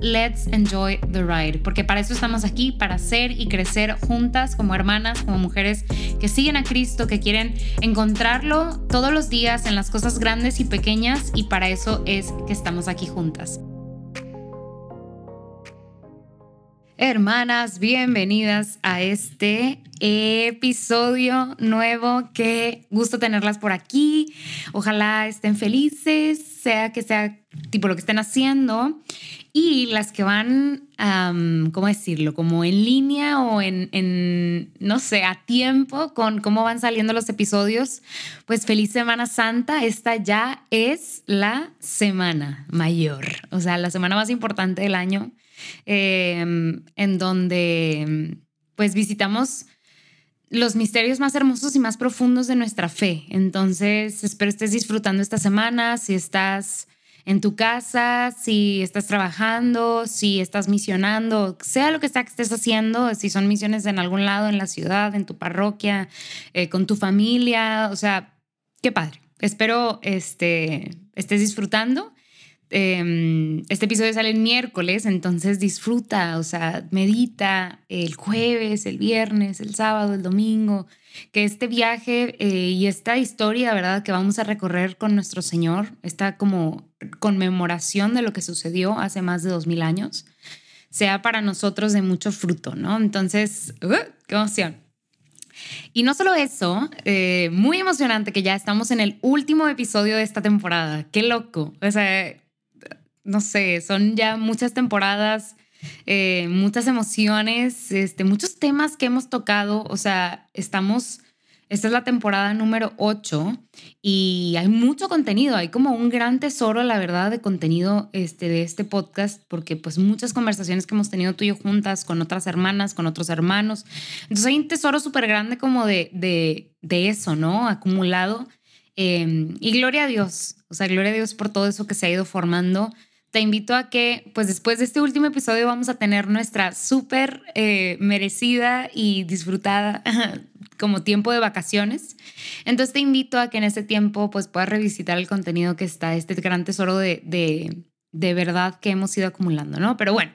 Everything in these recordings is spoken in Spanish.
let's enjoy the ride, porque para eso estamos aquí, para ser y crecer juntas como hermanas, como mujeres que siguen a Cristo, que quieren encontrarlo todos los días en las cosas grandes y pequeñas, y para eso es que estamos aquí juntas. Hermanas, bienvenidas a este episodio nuevo. Qué gusto tenerlas por aquí. Ojalá estén felices, sea que sea tipo lo que estén haciendo. Y las que van, ¿cómo decirlo? Como en línea o en, no sé, a tiempo con cómo van saliendo los episodios. Pues feliz Semana Santa. Esta ya es la semana mayor, o sea, la semana más importante del año Em, en donde pues visitamos los misterios más hermosos y más profundos de nuestra fe. Entonces, espero estés disfrutando esta semana, si estás en tu casa, si estás trabajando, si estás misionando, sea lo que sea que estés haciendo, si son misiones en algún lado, en la ciudad, en tu parroquia, eh, con tu familia, o sea, qué padre. Espero este, estés disfrutando Em, este episodio sale el miércoles, entonces disfruta, o sea, medita el jueves, el viernes, el sábado, el domingo, que este viaje eh, y esta historia, ¿verdad?, que vamos a recorrer con nuestro Señor, esta como conmemoración de lo que sucedió hace más de dos mil años, sea para nosotros de mucho fruto, ¿no? Entonces, ¡uh! ¡qué emoción! Y no solo eso, eh, muy emocionante que ya estamos en el último episodio de esta temporada. Qué loco. O sea, no sé, son ya muchas temporadas, eh, muchas emociones, este, muchos temas que hemos tocado, o sea, estamos, esta es la temporada número 8 y hay mucho contenido, hay como un gran tesoro, la verdad, de contenido este, de este podcast, porque pues muchas conversaciones que hemos tenido tú y yo juntas con otras hermanas, con otros hermanos, entonces hay un tesoro súper grande como de, de, de eso, ¿no? Acumulado. Em, y gloria a Dios, o sea, gloria a Dios por todo eso que se ha ido formando te invito a que, pues después de este último episodio vamos a tener nuestra súper eh, merecida y disfrutada como tiempo de vacaciones. Entonces te invito a que en ese tiempo pues puedas revisitar el contenido que está, este gran tesoro de, de, de verdad que hemos ido acumulando, ¿no? Pero bueno.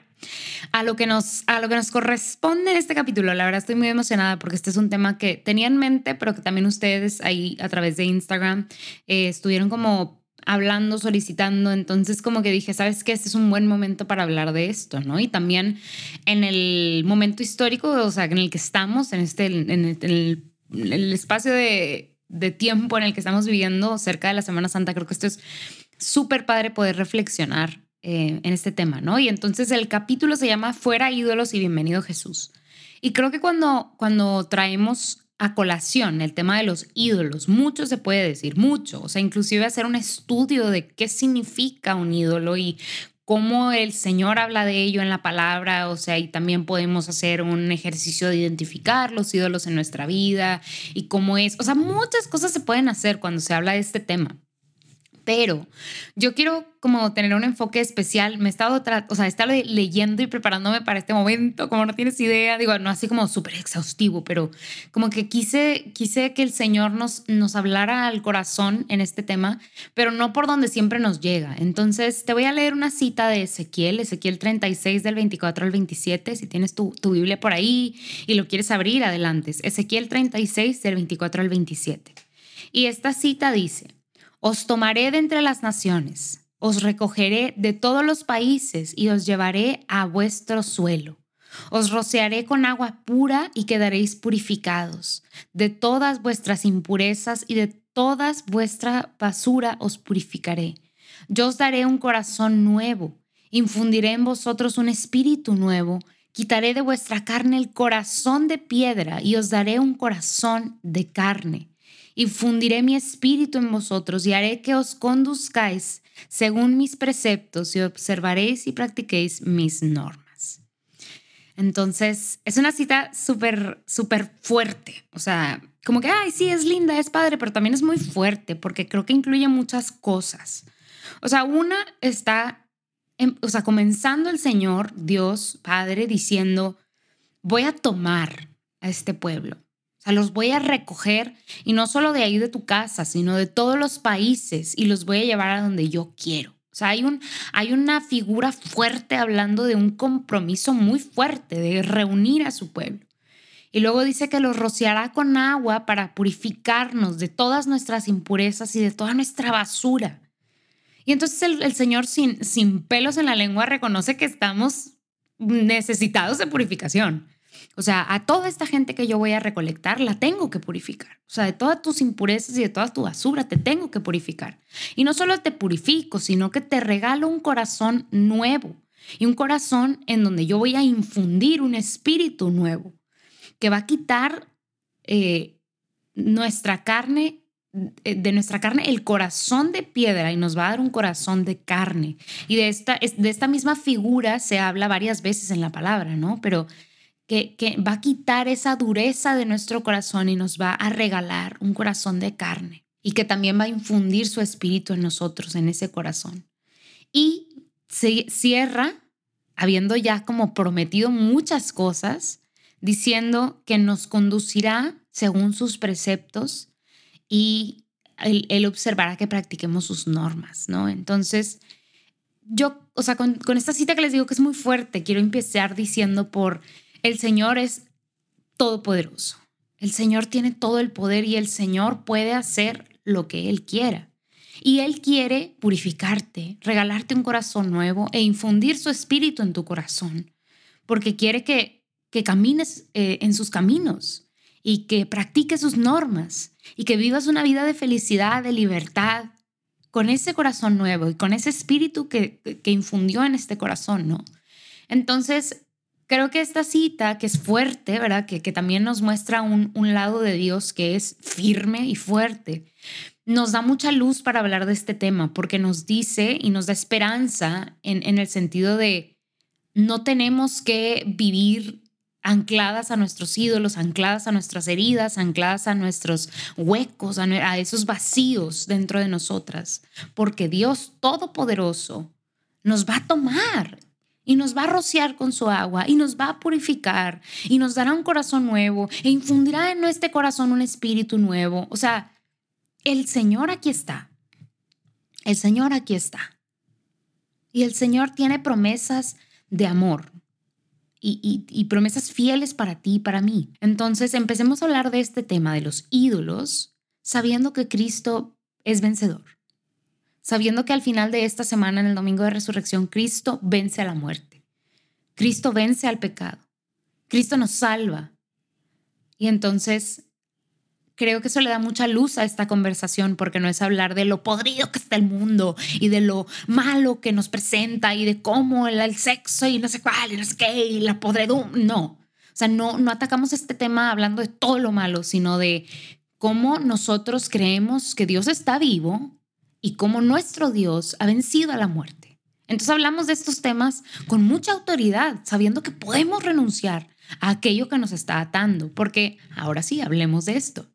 A lo, que nos, a lo que nos corresponde en este capítulo, la verdad estoy muy emocionada porque este es un tema que tenía en mente, pero que también ustedes ahí a través de Instagram eh, estuvieron como hablando, solicitando, entonces como que dije, ¿sabes qué? Este es un buen momento para hablar de esto, ¿no? Y también en el momento histórico, o sea, en el que estamos, en, este, en el, espacio de, de, tiempo en el que estamos viviendo cerca de la Semana Santa, creo que esto es súper padre poder reflexionar eh, en este tema, ¿no? Y entonces el capítulo se llama Fuera ídolos y bienvenido Jesús. Y creo que cuando, cuando traemos a colación el tema de los ídolos. Mucho se puede decir, mucho. O sea, inclusive hacer un estudio de qué significa un ídolo y cómo el Señor habla de ello en la palabra. O sea, y también podemos hacer un ejercicio de identificar los ídolos en nuestra vida y cómo es. O sea, muchas cosas se pueden hacer cuando se habla de este tema. Pero yo quiero como tener un enfoque especial. Me he estado, o sea, he estado leyendo y preparándome para este momento, como no tienes idea, digo, no así como súper exhaustivo, pero como que quise, quise que el Señor nos, nos hablara al corazón en este tema, pero no por donde siempre nos llega. Entonces, te voy a leer una cita de Ezequiel, Ezequiel 36 del 24 al 27, si tienes tu, tu Biblia por ahí y lo quieres abrir, adelante. Ezequiel 36 del 24 al 27. Y esta cita dice, os tomaré de entre las naciones, os recogeré de todos los países y os llevaré a vuestro suelo. Os rociaré con agua pura y quedaréis purificados. De todas vuestras impurezas y de todas vuestra basura os purificaré. Yo os daré un corazón nuevo, infundiré en vosotros un espíritu nuevo, quitaré de vuestra carne el corazón de piedra y os daré un corazón de carne. Infundiré mi espíritu en vosotros y haré que os conduzcáis según mis preceptos y observaréis y practiquéis mis normas. Entonces, es una cita súper, súper fuerte. O sea, como que, ay, sí, es linda, es padre, pero también es muy fuerte porque creo que incluye muchas cosas. O sea, una está, o sea, comenzando el Señor, Dios, Padre, diciendo, voy a tomar a este pueblo. O sea, los voy a recoger y no solo de ahí de tu casa, sino de todos los países y los voy a llevar a donde yo quiero. O sea, hay, un, hay una figura fuerte hablando de un compromiso muy fuerte de reunir a su pueblo. Y luego dice que los rociará con agua para purificarnos de todas nuestras impurezas y de toda nuestra basura. Y entonces el, el Señor sin, sin pelos en la lengua reconoce que estamos necesitados de purificación. O sea, a toda esta gente que yo voy a recolectar, la tengo que purificar. O sea, de todas tus impurezas y de toda tu basura, te tengo que purificar. Y no solo te purifico, sino que te regalo un corazón nuevo. Y un corazón en donde yo voy a infundir un espíritu nuevo que va a quitar eh, nuestra carne eh, de nuestra carne el corazón de piedra y nos va a dar un corazón de carne. Y de esta, de esta misma figura se habla varias veces en la palabra, ¿no? Pero que, va a quitar esa dureza de nuestro corazón y nos va a regalar un corazón de carne y que también va a infundir su espíritu en nosotros, en ese corazón. Y se cierra, habiendo ya como prometido muchas cosas, diciendo que nos conducirá según sus preceptos y él, observará que practiquemos sus normas, ¿no? Entonces, yo, o sea, con, con esta cita que les digo que es muy fuerte, quiero empezar diciendo por el Señor es todopoderoso. El Señor tiene todo el poder y el Señor puede hacer lo que Él quiera. Y Él quiere purificarte, regalarte un corazón nuevo e infundir su espíritu en tu corazón, porque quiere que, que camines eh, en sus caminos y que practiques sus normas y que vivas una vida de felicidad, de libertad, con ese corazón nuevo y con ese espíritu que, que infundió en este corazón, ¿no? Entonces, creo que esta cita, que es fuerte, ¿verdad? Que, que también nos muestra un, un lado de Dios que es firme y fuerte, nos da mucha luz para hablar de este tema, porque nos dice y nos da esperanza en, en el sentido de no tenemos que vivir ancladas a nuestros ídolos, ancladas a nuestras heridas, ancladas a nuestros huecos, a, a esos vacíos dentro de nosotras, porque Dios Todopoderoso nos va a tomar y nos va a rociar con su agua y nos va a purificar y nos dará un corazón nuevo e infundirá en nuestro corazón un espíritu nuevo. O sea, el Señor aquí está. El Señor aquí está. Y el Señor tiene promesas de amor y, y promesas fieles para ti y para mí. Entonces, empecemos a hablar de este tema de los ídolos, sabiendo que Cristo es vencedor sabiendo que al final de esta semana, en el domingo de resurrección, Cristo vence a la muerte. Cristo vence al pecado. Cristo nos salva. Y entonces creo que eso le da mucha luz a esta conversación porque no es hablar de lo podrido que está el mundo y de lo malo que nos presenta y de cómo el, sexo y no sé cuál y no sé qué y la podredumbre. No. O sea, no, no atacamos este tema hablando de todo lo malo, sino de cómo nosotros creemos que Dios está vivo y cómo nuestro Dios ha vencido a la muerte. Entonces hablamos de estos temas con mucha autoridad, sabiendo que podemos renunciar a aquello que nos está atando, porque ahora sí, hablemos de esto.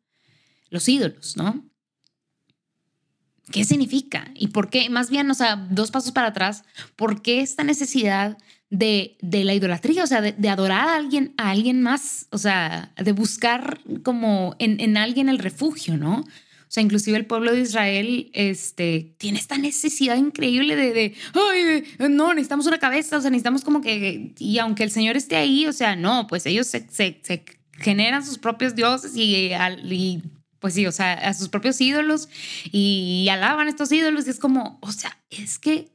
Los ídolos, ¿no? ¿Qué significa? ¿Y por qué? Más bien, o sea, dos pasos para atrás, ¿por qué esta necesidad de, de la idolatría? O sea, de, adorar a alguien, a alguien más, o sea, de buscar como en, en alguien el refugio, ¿no? O sea, inclusive el pueblo de Israel este, tiene esta necesidad increíble de, de, ay, no, necesitamos una cabeza, o sea, necesitamos como que, y aunque el Señor esté ahí, o sea, no, pues ellos se, se, generan sus propios dioses y, y pues sí, o sea, a sus propios ídolos y alaban a estos ídolos y es como, o sea, es que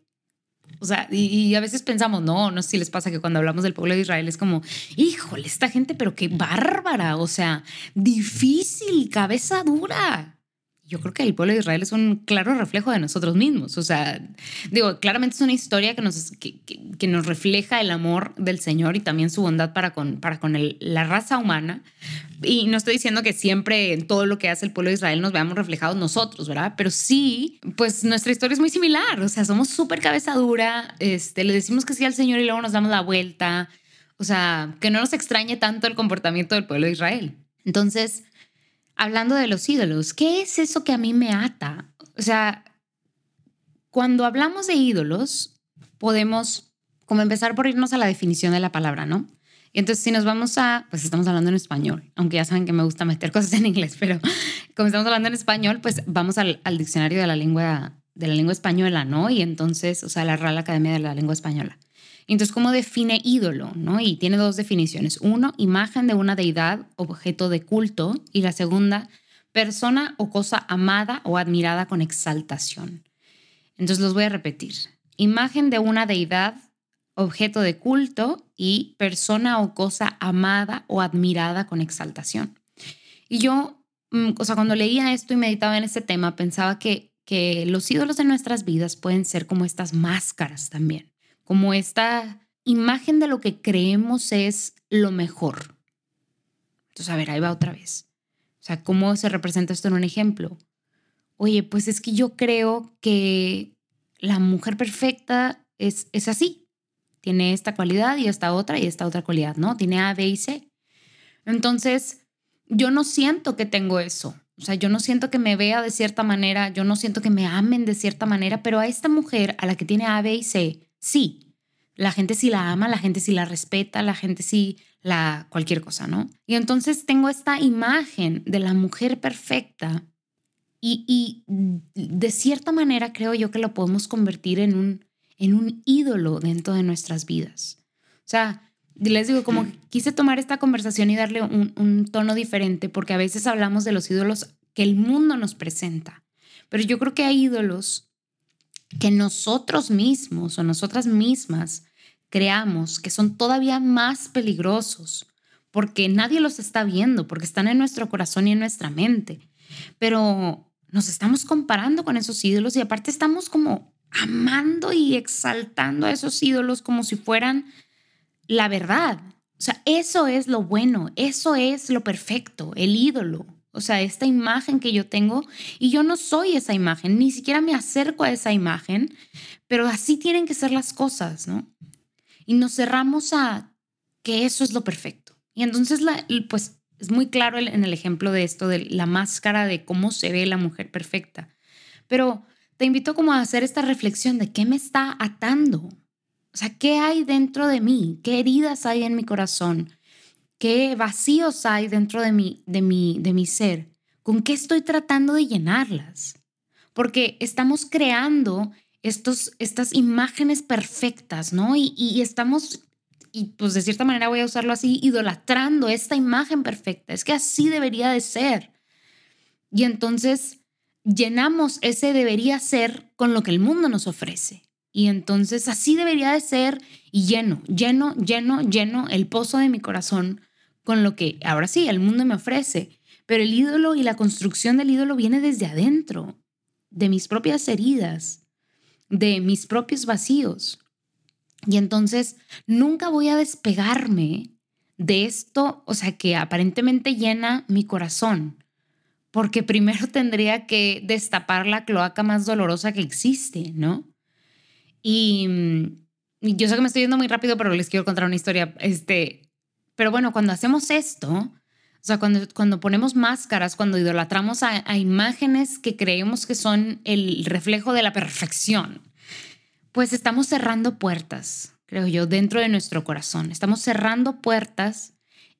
o sea, y, a veces pensamos, no, no sé si les pasa que cuando hablamos del pueblo de Israel es como, híjole, esta gente, pero qué bárbara, o sea, difícil, cabeza dura yo creo que el pueblo de Israel es un claro reflejo de nosotros mismos. O sea, digo, claramente es una historia que nos, que, nos refleja el amor del Señor y también su bondad para con, para con la raza humana. Y no estoy diciendo que siempre en todo lo que hace el pueblo de Israel nos veamos reflejados nosotros, ¿verdad? Pero sí, pues nuestra historia es muy similar. O sea, somos súper cabeza dura, este, le decimos que sí al Señor y luego nos damos la vuelta. O sea, que no nos extrañe tanto el comportamiento del pueblo de Israel. Entonces, hablando de los ídolos, ¿qué es eso que a mí me ata? O sea, cuando hablamos de ídolos, podemos como empezar por irnos a la definición de la palabra, ¿no? Y entonces si nos vamos a, pues estamos hablando en español, aunque ya saben que me gusta meter cosas en inglés, pero como estamos hablando en español, pues vamos al, al diccionario de la lengua de la lengua española, ¿no? Y entonces, o sea, la Real Academia de la Lengua Española. Entonces, ¿cómo define ídolo? ¿no? Y tiene dos definiciones. Uno, imagen de una deidad, objeto de culto. Y la segunda, persona o cosa amada o admirada con exaltación. Entonces, los voy a repetir. Imagen de una deidad, objeto de culto y persona o cosa amada o admirada con exaltación. Y yo, mm, o sea, cuando leía esto y meditaba en este tema, pensaba que, que los ídolos de nuestras vidas pueden ser como estas máscaras también como esta imagen de lo que creemos es lo mejor. Entonces, a ver, ahí va otra vez. O sea, ¿cómo se representa esto en un ejemplo? Oye, pues es que yo creo que la mujer perfecta es, es así. Tiene esta cualidad y esta otra y esta otra cualidad, ¿no? Tiene A, B y C. Entonces, yo no siento que tengo eso. O sea, yo no siento que me vea de cierta manera, yo no siento que me amen de cierta manera, pero a esta mujer, a la que tiene A, B y C, sí, la gente sí la ama, la gente sí la respeta, la gente sí la cualquier cosa, ¿no? Y entonces tengo esta imagen de la mujer perfecta y, y de cierta manera creo yo que lo podemos convertir en un, en un ídolo dentro de nuestras vidas. O sea, les digo, como quise tomar esta conversación y darle un, un tono diferente, porque a veces hablamos de los ídolos que el mundo nos presenta, pero yo creo que hay ídolos que nosotros mismos o nosotras mismas creamos que son todavía más peligrosos porque nadie los está viendo, porque están en nuestro corazón y en nuestra mente. Pero nos estamos comparando con esos ídolos y aparte estamos como amando y exaltando a esos ídolos como si fueran la verdad. O sea, eso es lo bueno, eso es lo perfecto, el ídolo. O sea, esta imagen que yo tengo y yo no soy esa imagen, ni siquiera me acerco a esa imagen, pero así tienen que ser las cosas, ¿no? Y nos cerramos a que eso es lo perfecto. Y entonces, pues es muy claro en el ejemplo de esto, de la máscara de cómo se ve la mujer perfecta. Pero te invito como a hacer esta reflexión de qué me está atando. O sea, ¿qué hay dentro de mí? ¿Qué heridas hay en mi corazón? Qué vacíos hay dentro de mi, de mi, de mi ser, con qué estoy tratando de llenarlas. Porque estamos creando estos, estas imágenes perfectas, ¿no? Y, y estamos, y pues de cierta manera voy a usarlo así, idolatrando esta imagen perfecta. Es que así debería de ser. Y entonces llenamos ese debería ser con lo que el mundo nos ofrece. Y entonces así debería de ser y lleno, lleno, lleno, lleno el pozo de mi corazón con lo que ahora sí el mundo me ofrece, pero el ídolo y la construcción del ídolo viene desde adentro, de mis propias heridas, de mis propios vacíos. Y entonces nunca voy a despegarme de esto, o sea, que aparentemente llena mi corazón, porque primero tendría que destapar la cloaca más dolorosa que existe, ¿no? Y, yo sé que me estoy yendo muy rápido, pero les quiero contar una historia. Este, pero bueno, cuando hacemos esto, o sea, cuando, cuando ponemos máscaras, cuando idolatramos a, a imágenes que creemos que son el reflejo de la perfección, pues estamos cerrando puertas, creo yo, dentro de nuestro corazón. Estamos cerrando puertas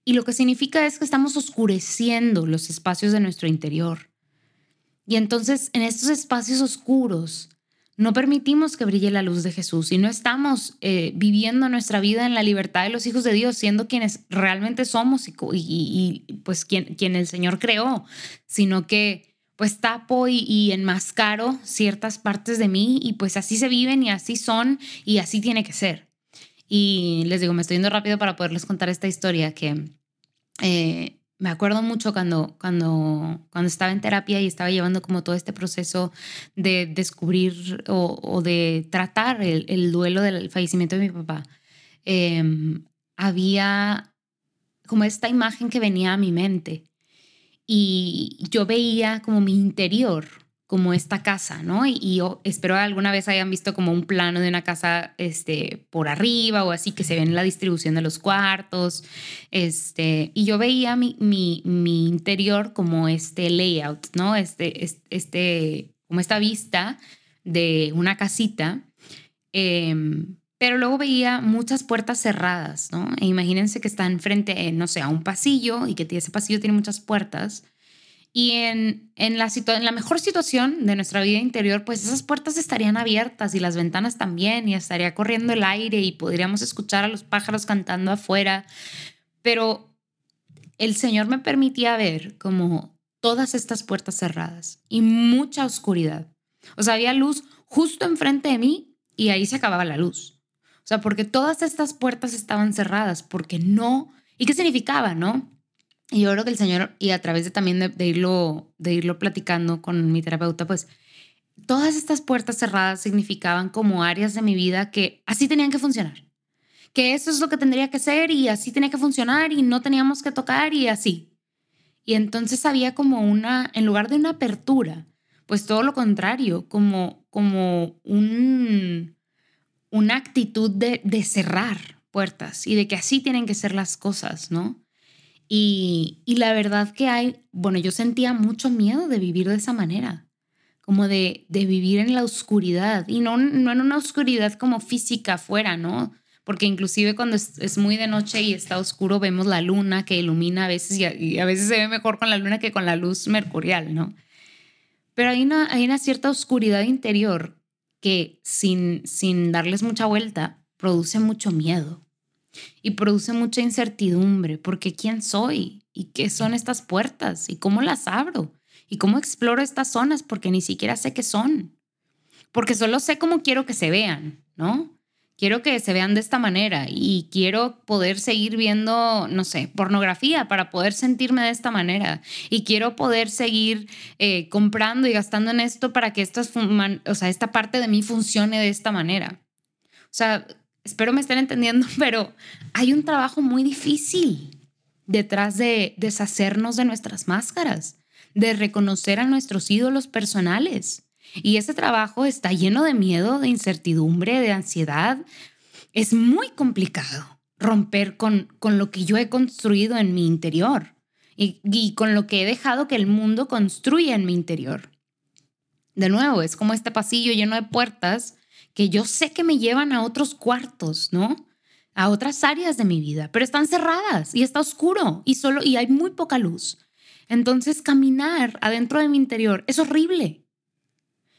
y lo que significa es que estamos oscureciendo los espacios de nuestro interior. Y entonces en estos espacios oscuros no permitimos que brille la luz de Jesús y no estamos eh, viviendo nuestra vida en la libertad de los hijos de Dios, siendo quienes realmente somos y, pues quien, quien, el Señor creó, sino que pues tapo y, y enmascaro ciertas partes de mí y pues así se viven y así son y así tiene que ser. Y les digo, me estoy yendo rápido para poderles contar esta historia que eh, me acuerdo mucho cuando, cuando, cuando estaba en terapia y estaba llevando como todo este proceso de descubrir o, de tratar el, duelo del fallecimiento de mi papá. Em, había como esta imagen que venía a mi mente y yo veía como mi interior como esta casa, ¿no? Y, yo espero alguna vez hayan visto como un plano de una casa este, por arriba o así, que se ve en la distribución de los cuartos. Este, y yo veía mi, mi, mi interior como este layout, ¿no? Este, este, como esta vista de una casita. Em, pero luego veía muchas puertas cerradas, ¿no? E imagínense que están frente, no sé, a un pasillo y que ese pasillo tiene muchas puertas y en, en, la en la mejor situación de nuestra vida interior, pues esas puertas estarían abiertas y las ventanas también, y estaría corriendo el aire y podríamos escuchar a los pájaros cantando afuera. Pero el Señor me permitía ver como todas estas puertas cerradas y mucha oscuridad. O sea, había luz justo enfrente de mí y ahí se acababa la luz. O sea, porque todas estas puertas estaban cerradas, porque no... ¿Y qué significaba, no? Y yo creo que el Señor, y a través de también de, irlo, de irlo platicando con mi terapeuta, pues todas estas puertas cerradas significaban como áreas de mi vida que así tenían que funcionar. Que eso es lo que tendría que ser y así tenía que funcionar y no teníamos que tocar y así. Y entonces había como una, en lugar de una apertura, pues todo lo contrario, como, como un, una actitud de, de cerrar puertas y de que así tienen que ser las cosas, ¿no? Y, la verdad que hay, bueno, yo sentía mucho miedo de vivir de esa manera, como de, de vivir en la oscuridad y no, no en una oscuridad como física afuera, ¿no? Porque inclusive cuando es, muy de noche y está oscuro vemos la luna que ilumina a veces y a, veces se ve mejor con la luna que con la luz mercurial, ¿no? Pero hay una, hay una cierta oscuridad interior que sin, sin darles mucha vuelta produce mucho miedo y produce mucha incertidumbre porque quién soy y qué son estas puertas y cómo las abro y cómo exploro estas zonas porque ni siquiera sé qué son. Porque solo sé cómo quiero que se vean, ¿no? Quiero que se vean de esta manera y quiero poder seguir viendo, no sé, pornografía para poder sentirme de esta manera. Y quiero poder seguir eh, comprando y gastando en esto para que esta, o sea, esta parte de mí funcione de esta manera. O sea, espero me estén entendiendo, pero hay un trabajo muy difícil detrás de deshacernos de nuestras máscaras, de reconocer a nuestros ídolos personales. Y ese trabajo está lleno de miedo, de incertidumbre, de ansiedad. Es muy complicado romper con, con lo que yo he construido en mi interior y, y con lo que he dejado que el mundo construya en mi interior. De nuevo, es como este pasillo lleno de puertas que yo sé que me llevan a otros cuartos, ¿no? A otras áreas de mi vida, pero están cerradas y está oscuro y solo y hay muy poca luz. Entonces caminar adentro de mi interior es horrible.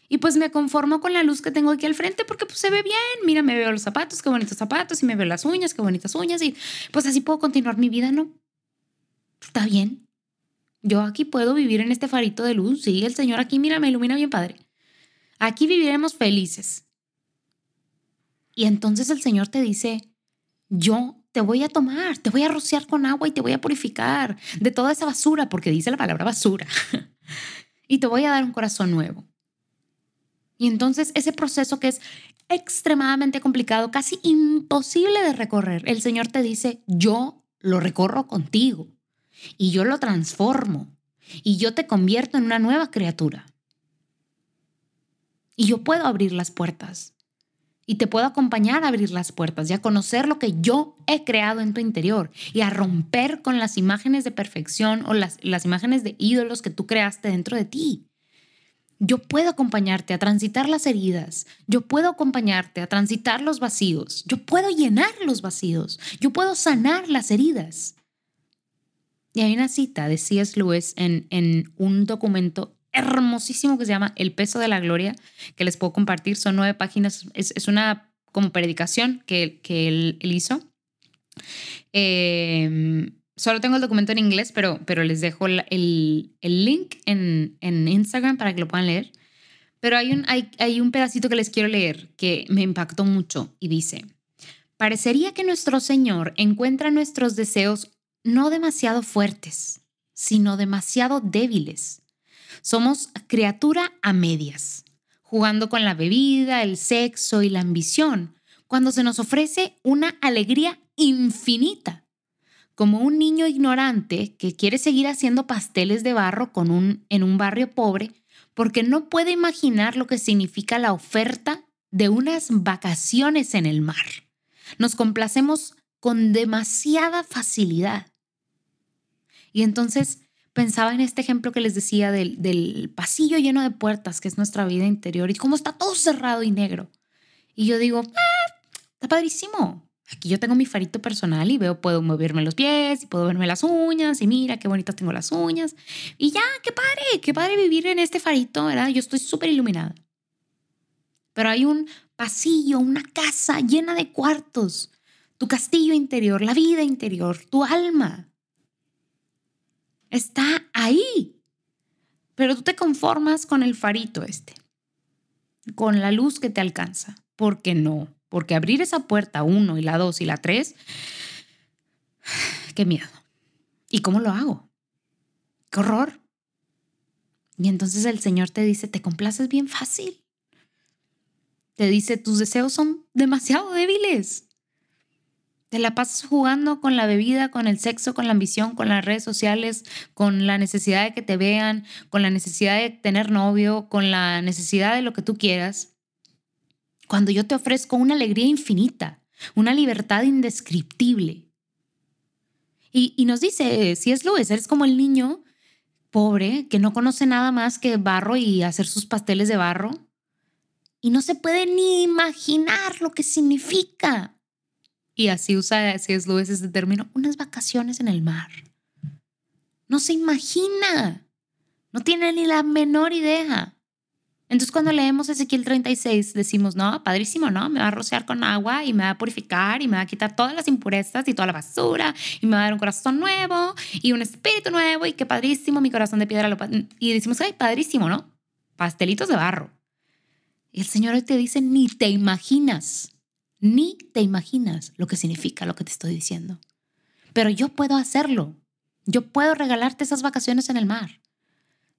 Y pues me conformo con la luz que tengo aquí al frente porque pues se ve bien. Mira, me veo los zapatos, qué bonitos zapatos, y me veo las uñas, qué bonitas uñas, y pues así puedo continuar mi vida, ¿no? Está bien. Yo aquí puedo vivir en este farito de luz, sí, el Señor aquí, mira, me ilumina bien padre. Aquí viviremos felices. Y entonces el Señor te dice, yo te voy a tomar, te voy a rociar con agua y te voy a purificar de toda esa basura, porque dice la palabra basura, y te voy a dar un corazón nuevo. Y entonces ese proceso que es extremadamente complicado, casi imposible de recorrer, el Señor te dice, yo lo recorro contigo y yo lo transformo y yo te convierto en una nueva criatura. Y yo puedo abrir las puertas y te puedo acompañar a abrir las puertas y a conocer lo que yo he creado en tu interior y a romper con las imágenes de perfección o las, las imágenes de ídolos que tú creaste dentro de ti. Yo puedo acompañarte a transitar las heridas, yo puedo acompañarte a transitar los vacíos, yo puedo llenar los vacíos, yo puedo sanar las heridas. Y hay una cita de C.S. Lewis en, en un documento hermosísimo que se llama El peso de la gloria, que les puedo compartir. Son nueve páginas, es, una como predicación que, que él, hizo. Em, solo tengo el documento en inglés, pero, pero les dejo el, el, link en, en, Instagram para que lo puedan leer. Pero hay un, hay, hay un pedacito que les quiero leer que me impactó mucho y dice, parecería que nuestro Señor encuentra nuestros deseos no demasiado fuertes, sino demasiado débiles. Somos criatura a medias, jugando con la bebida, el sexo y la ambición, cuando se nos ofrece una alegría infinita, como un niño ignorante que quiere seguir haciendo pasteles de barro en un barrio pobre porque no puede imaginar lo que significa la oferta de unas vacaciones en el mar. Nos complacemos con demasiada facilidad. Y entonces pensaba en este ejemplo que les decía del, pasillo lleno de puertas, que es nuestra vida interior, y cómo está todo cerrado y negro. Y yo digo, ah, está padrísimo. Aquí yo tengo mi farito personal y veo, puedo moverme los pies y puedo verme las uñas y mira qué bonitas tengo las uñas. Y ya, qué padre, qué padre vivir en este farito, ¿verdad? Yo estoy súper iluminada. Pero hay un pasillo, una casa llena de cuartos, tu castillo interior, la vida interior, tu alma, está ahí. Pero tú te conformas con el farito este, con la luz que te alcanza. ¿Por qué no? Porque abrir esa puerta uno y la dos y la tres, qué miedo. ¿Y cómo lo hago? Qué horror. Y entonces el Señor te dice, te complaces bien fácil. Te dice, tus deseos son demasiado débiles. Te la pasas jugando con la bebida, con el sexo, con la ambición, con las redes sociales, con la necesidad de que te vean, con la necesidad de tener novio, con la necesidad de lo que tú quieras. Cuando yo te ofrezco una alegría infinita, una libertad indescriptible. Y, nos dice, si es Luis, eres como el niño pobre que no conoce nada más que barro y hacer sus pasteles de barro. Y no se puede ni imaginar lo que significa y así usa es Lewis ese término, unas vacaciones en el mar. No se imagina, no tiene ni la menor idea. Entonces cuando leemos Ezequiel 36 decimos, no, padrísimo, ¿no? Me va a rociar con agua y me va a purificar y me va a quitar todas las impurezas y toda la basura y me va a dar un corazón nuevo y un espíritu nuevo y qué padrísimo, mi corazón de piedra. Lo y decimos, ay, padrísimo, ¿no? Pastelitos de barro. Y el Señor hoy te dice, ni te imaginas ni te imaginas lo que significa lo que te estoy diciendo. Pero yo puedo hacerlo. Yo puedo regalarte esas vacaciones en el mar.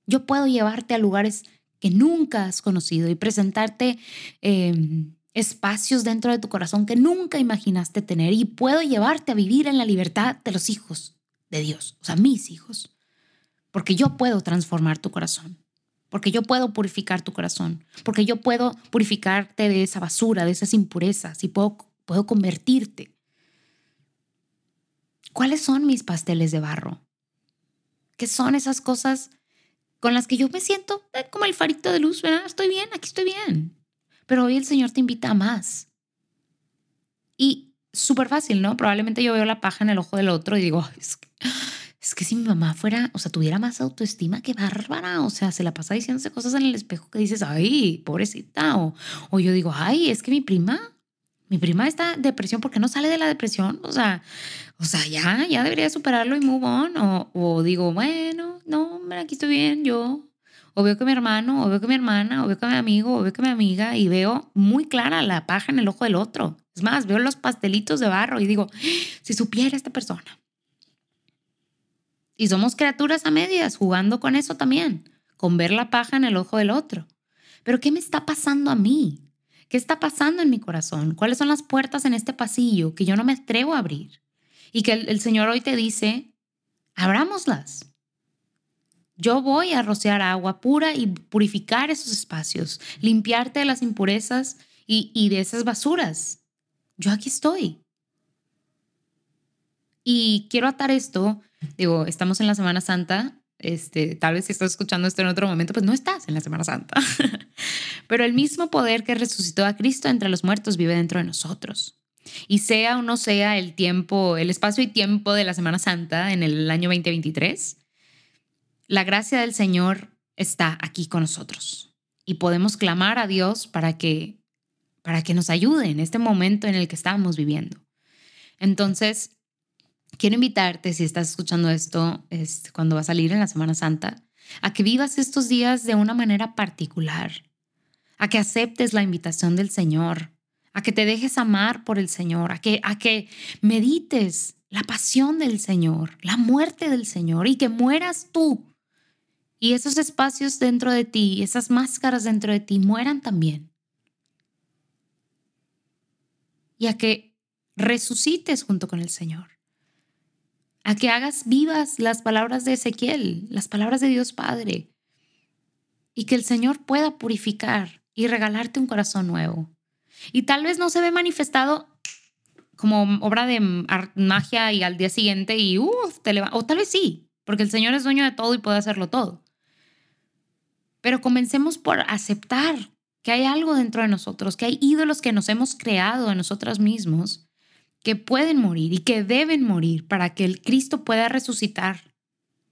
Yo puedo llevarte a lugares que nunca has conocido y presentarte em, espacios dentro de tu corazón que nunca imaginaste tener y puedo llevarte a vivir en la libertad de los hijos de Dios, o sea, mis hijos, porque yo puedo transformar tu corazón porque yo puedo purificar tu corazón, porque yo puedo purificarte de esa basura, de esas impurezas y puedo, puedo convertirte. ¿Cuáles son mis pasteles de barro? ¿Qué son esas cosas con las que yo me siento eh, como el farito de luz, ¿verdad? Estoy bien, aquí estoy bien. Pero hoy el Señor te invita a más. Y súper fácil, ¿no? Probablemente yo veo la paja en el ojo del otro y digo, es que es que si mi mamá fuera, o sea, tuviera más autoestima, que bárbara, o sea, se la pasa diciéndose cosas en el espejo que dices, ay, pobrecita, o, o yo digo, ay, es que mi prima, mi prima está depresión, ¿por qué no sale de la depresión? O sea, o sea, ya, ya debería superarlo y move on, o, o digo, bueno, no, aquí estoy bien, yo, o veo que mi hermano, o veo que mi hermana, o veo que mi amigo, o veo que mi amiga, y veo muy clara la paja en el ojo del otro. Es más, veo los pastelitos de barro y digo, si supiera esta persona y somos criaturas a medias, jugando con eso también, con ver la paja en el ojo del otro. Pero ¿qué me está pasando a mí? ¿Qué está pasando en mi corazón? ¿Cuáles son las puertas en este pasillo que yo no me atrevo a abrir? Y que el, Señor hoy te dice, abrámoslas. Yo voy a rociar agua pura y purificar esos espacios, limpiarte de las impurezas y, y de esas basuras. Yo aquí estoy. Y quiero atar esto Digo, estamos en la Semana Santa, este, tal vez si estás escuchando esto en otro momento, pues no estás en la Semana Santa. Pero el mismo poder que resucitó a Cristo entre los muertos vive dentro de nosotros. Y sea o no sea el tiempo, el espacio y tiempo de la Semana Santa en el año 2023, la gracia del Señor está aquí con nosotros y podemos clamar a Dios para que para que nos ayude en este momento en el que estamos viviendo. Entonces, quiero invitarte, si estás escuchando esto es, cuando va a salir en la Semana Santa, a que vivas estos días de una manera particular, a que aceptes la invitación del Señor, a que te dejes amar por el Señor, a que, a que medites la pasión del Señor, la muerte del Señor y que mueras tú. Y esos espacios dentro de ti, esas máscaras dentro de ti mueran también. Y a que resucites junto con el Señor. A que hagas vivas las palabras de Ezequiel, las palabras de Dios Padre. Y que el Señor pueda purificar y regalarte un corazón nuevo. Y tal vez no se ve manifestado como obra de magia y al día siguiente y uff, te O tal vez sí, porque el Señor es dueño de todo y puede hacerlo todo. Pero comencemos por aceptar que hay algo dentro de nosotros, que hay ídolos que nos hemos creado en nosotros mismos que pueden morir y que deben morir para que el Cristo pueda resucitar,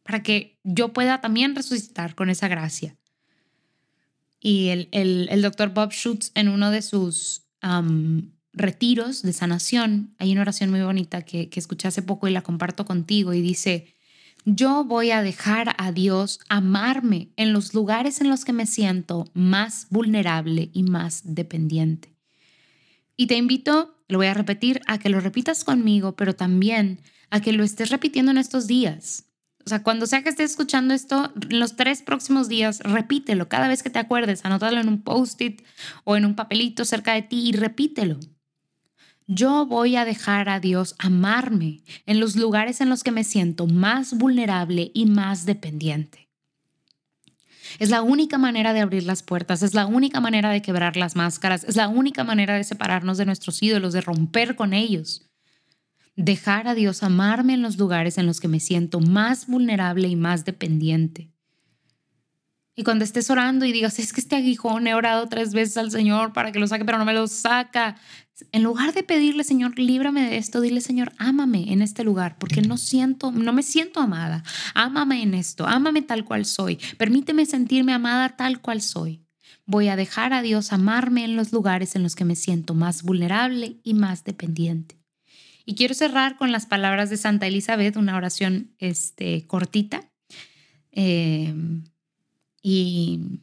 para que yo pueda también resucitar con esa gracia. Y el, el, doctor Bob Schutz en uno de sus retiros de sanación, hay una oración muy bonita que, que escuché hace poco y la comparto contigo y dice, yo voy a dejar a Dios amarme en los lugares en los que me siento más vulnerable y más dependiente. Y te invito, lo voy a repetir, a que lo repitas conmigo, pero también a que lo estés repitiendo en estos días. O sea, cuando sea que estés escuchando esto, en los tres próximos días, repítelo. Cada vez que te acuerdes, anótalo en un post-it o en un papelito cerca de ti y repítelo. Yo voy a dejar a Dios amarme en los lugares en los que me siento más vulnerable y más dependiente. Es la única manera de abrir las puertas, es la única manera de quebrar las máscaras, es la única manera de separarnos de nuestros ídolos, de romper con ellos. Dejar a Dios amarme en los lugares en los que me siento más vulnerable y más dependiente. Y cuando estés orando y digas, es que este aguijón he orado tres veces al Señor para que lo saque, pero no me lo saca. En lugar de pedirle, Señor, líbrame de esto, dile, Señor, ámame en este lugar, porque no siento, no me siento amada. Ámame en esto, ámame tal cual soy. Permíteme sentirme amada tal cual soy. Voy a dejar a Dios amarme en los lugares en los que me siento más vulnerable y más dependiente. Y quiero cerrar con las palabras de Santa Elizabeth, una oración este, cortita. Eh, y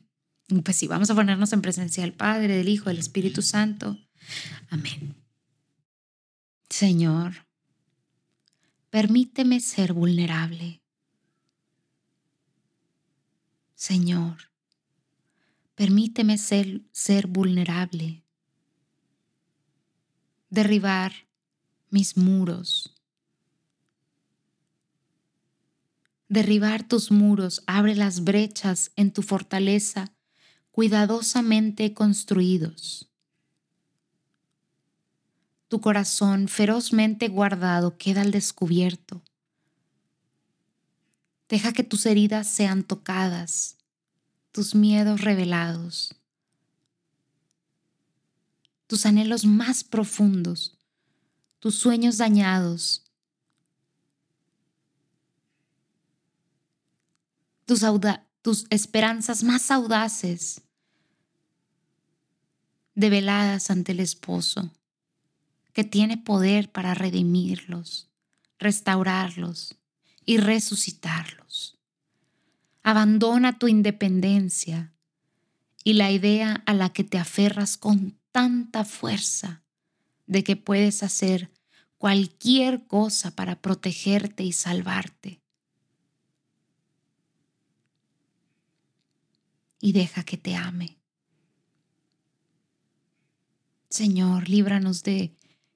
pues sí, vamos a ponernos en presencia del Padre, del Hijo, del Espíritu Santo. Amén. Señor, permíteme ser vulnerable. Señor, permíteme ser, ser vulnerable, derribar mis muros, derribar tus muros, abre las brechas en tu fortaleza, cuidadosamente construidos. Tu corazón ferozmente guardado queda al descubierto. Deja que tus heridas sean tocadas, tus miedos revelados, tus anhelos más profundos, tus sueños dañados, tus, esperanzas más audaces, develadas ante el esposo, que tiene poder para redimirlos, restaurarlos y resucitarlos. Abandona tu independencia y la idea a la que te aferras con tanta fuerza de que puedes hacer cualquier cosa para protegerte y salvarte. Y deja que te ame. Señor, líbranos de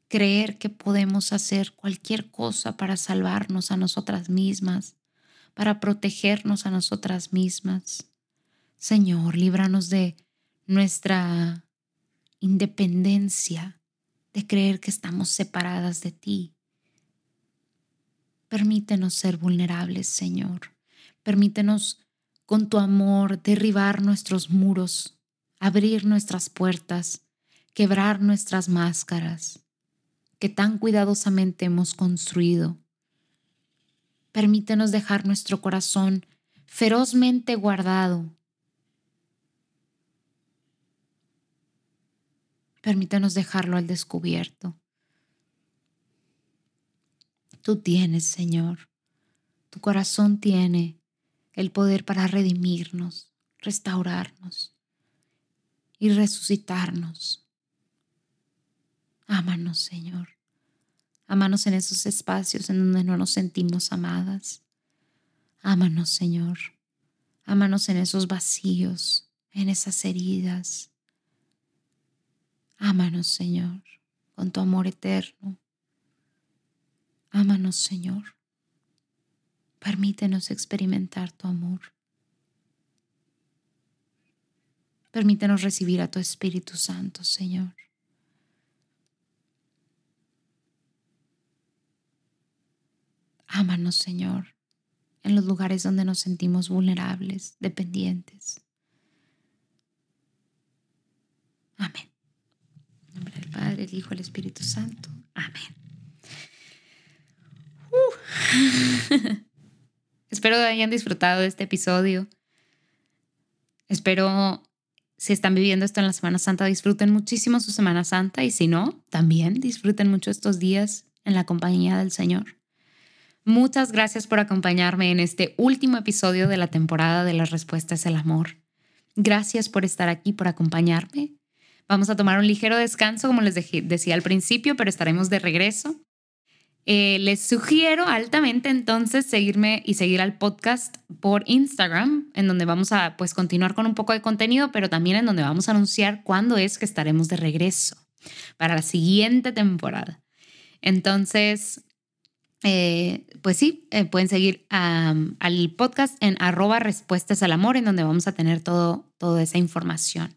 creer que podemos hacer cualquier cosa para salvarnos a nosotras mismas, para protegernos a nosotras mismas. Señor, líbranos de nuestra independencia, de creer que estamos separadas de ti. Permítenos ser vulnerables, Señor. Permítenos con tu amor derribar nuestros muros, abrir nuestras puertas, quebrar nuestras máscaras que tan cuidadosamente hemos construido. Permítenos dejar nuestro corazón ferozmente guardado. Permítanos dejarlo al descubierto. Tú tienes, Señor, tu corazón tiene el poder para redimirnos, restaurarnos y resucitarnos. Ámanos, Señor. Ámanos en esos espacios en donde no nos sentimos amadas. Ámanos, Señor. Ámanos en esos vacíos, en esas heridas. Ámanos, Señor, con tu amor eterno. Ámanos, Señor. Permítenos experimentar tu amor. Permítenos recibir a tu Espíritu Santo, Señor. Ámanos, Señor, en los lugares donde nos sentimos vulnerables, dependientes. Amén. En nombre del Padre, el Hijo, el Espíritu Santo. Amén. Uh. Espero hayan disfrutado de este episodio. Espero, si están viviendo esto en la Semana Santa, disfruten muchísimo su Semana Santa y si no, también disfruten mucho estos días en la compañía del Señor. Muchas gracias por acompañarme en este último episodio de la temporada de las respuestas del amor. Gracias por estar aquí, por acompañarme. Vamos a tomar un ligero descanso, como les decía al principio, pero estaremos de regreso. Eh, les sugiero altamente entonces seguirme y seguir al podcast por Instagram, en donde vamos a pues continuar con un poco de contenido, pero también en donde vamos a anunciar cuándo es que estaremos de regreso para la siguiente temporada. Entonces, eh, pues sí, eh, pueden seguir al podcast en arroba respuestas al amor, en donde vamos a tener todo, toda esa información.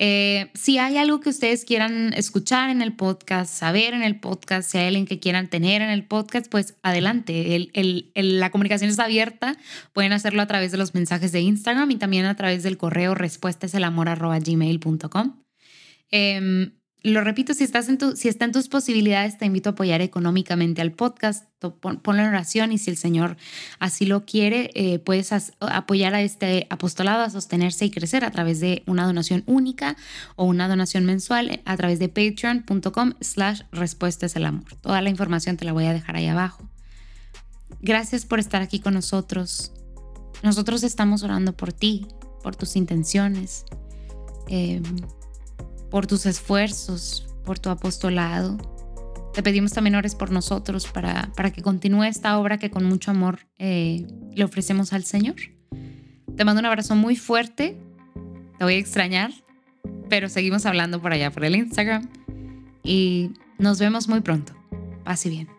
Eh, si hay algo que ustedes quieran escuchar en el podcast, saber en el podcast, si hay alguien que quieran tener en el podcast, pues adelante. la comunicación está abierta. Pueden hacerlo a través de los mensajes de Instagram y también a través del correo respuestaselamor.gmail.com. Eh, em, lo repito, si, estás en tu, si está en tus posibilidades, te invito a apoyar económicamente al podcast, ponlo en oración y si el Señor así lo quiere, eh, puedes apoyar a este apostolado a sostenerse y crecer a través de una donación única o una donación mensual a través de patreon.com slash respuestas el amor. Toda la información te la voy a dejar ahí abajo. Gracias por estar aquí con nosotros. Nosotros estamos orando por ti, por tus intenciones. Eh, por tus esfuerzos, por tu apostolado. Te pedimos también ores por nosotros para, para que continúe esta obra que con mucho amor eh, le ofrecemos al Señor. Te mando un abrazo muy fuerte. Te voy a extrañar, pero seguimos hablando por allá por el Instagram y nos vemos muy pronto. Pase bien.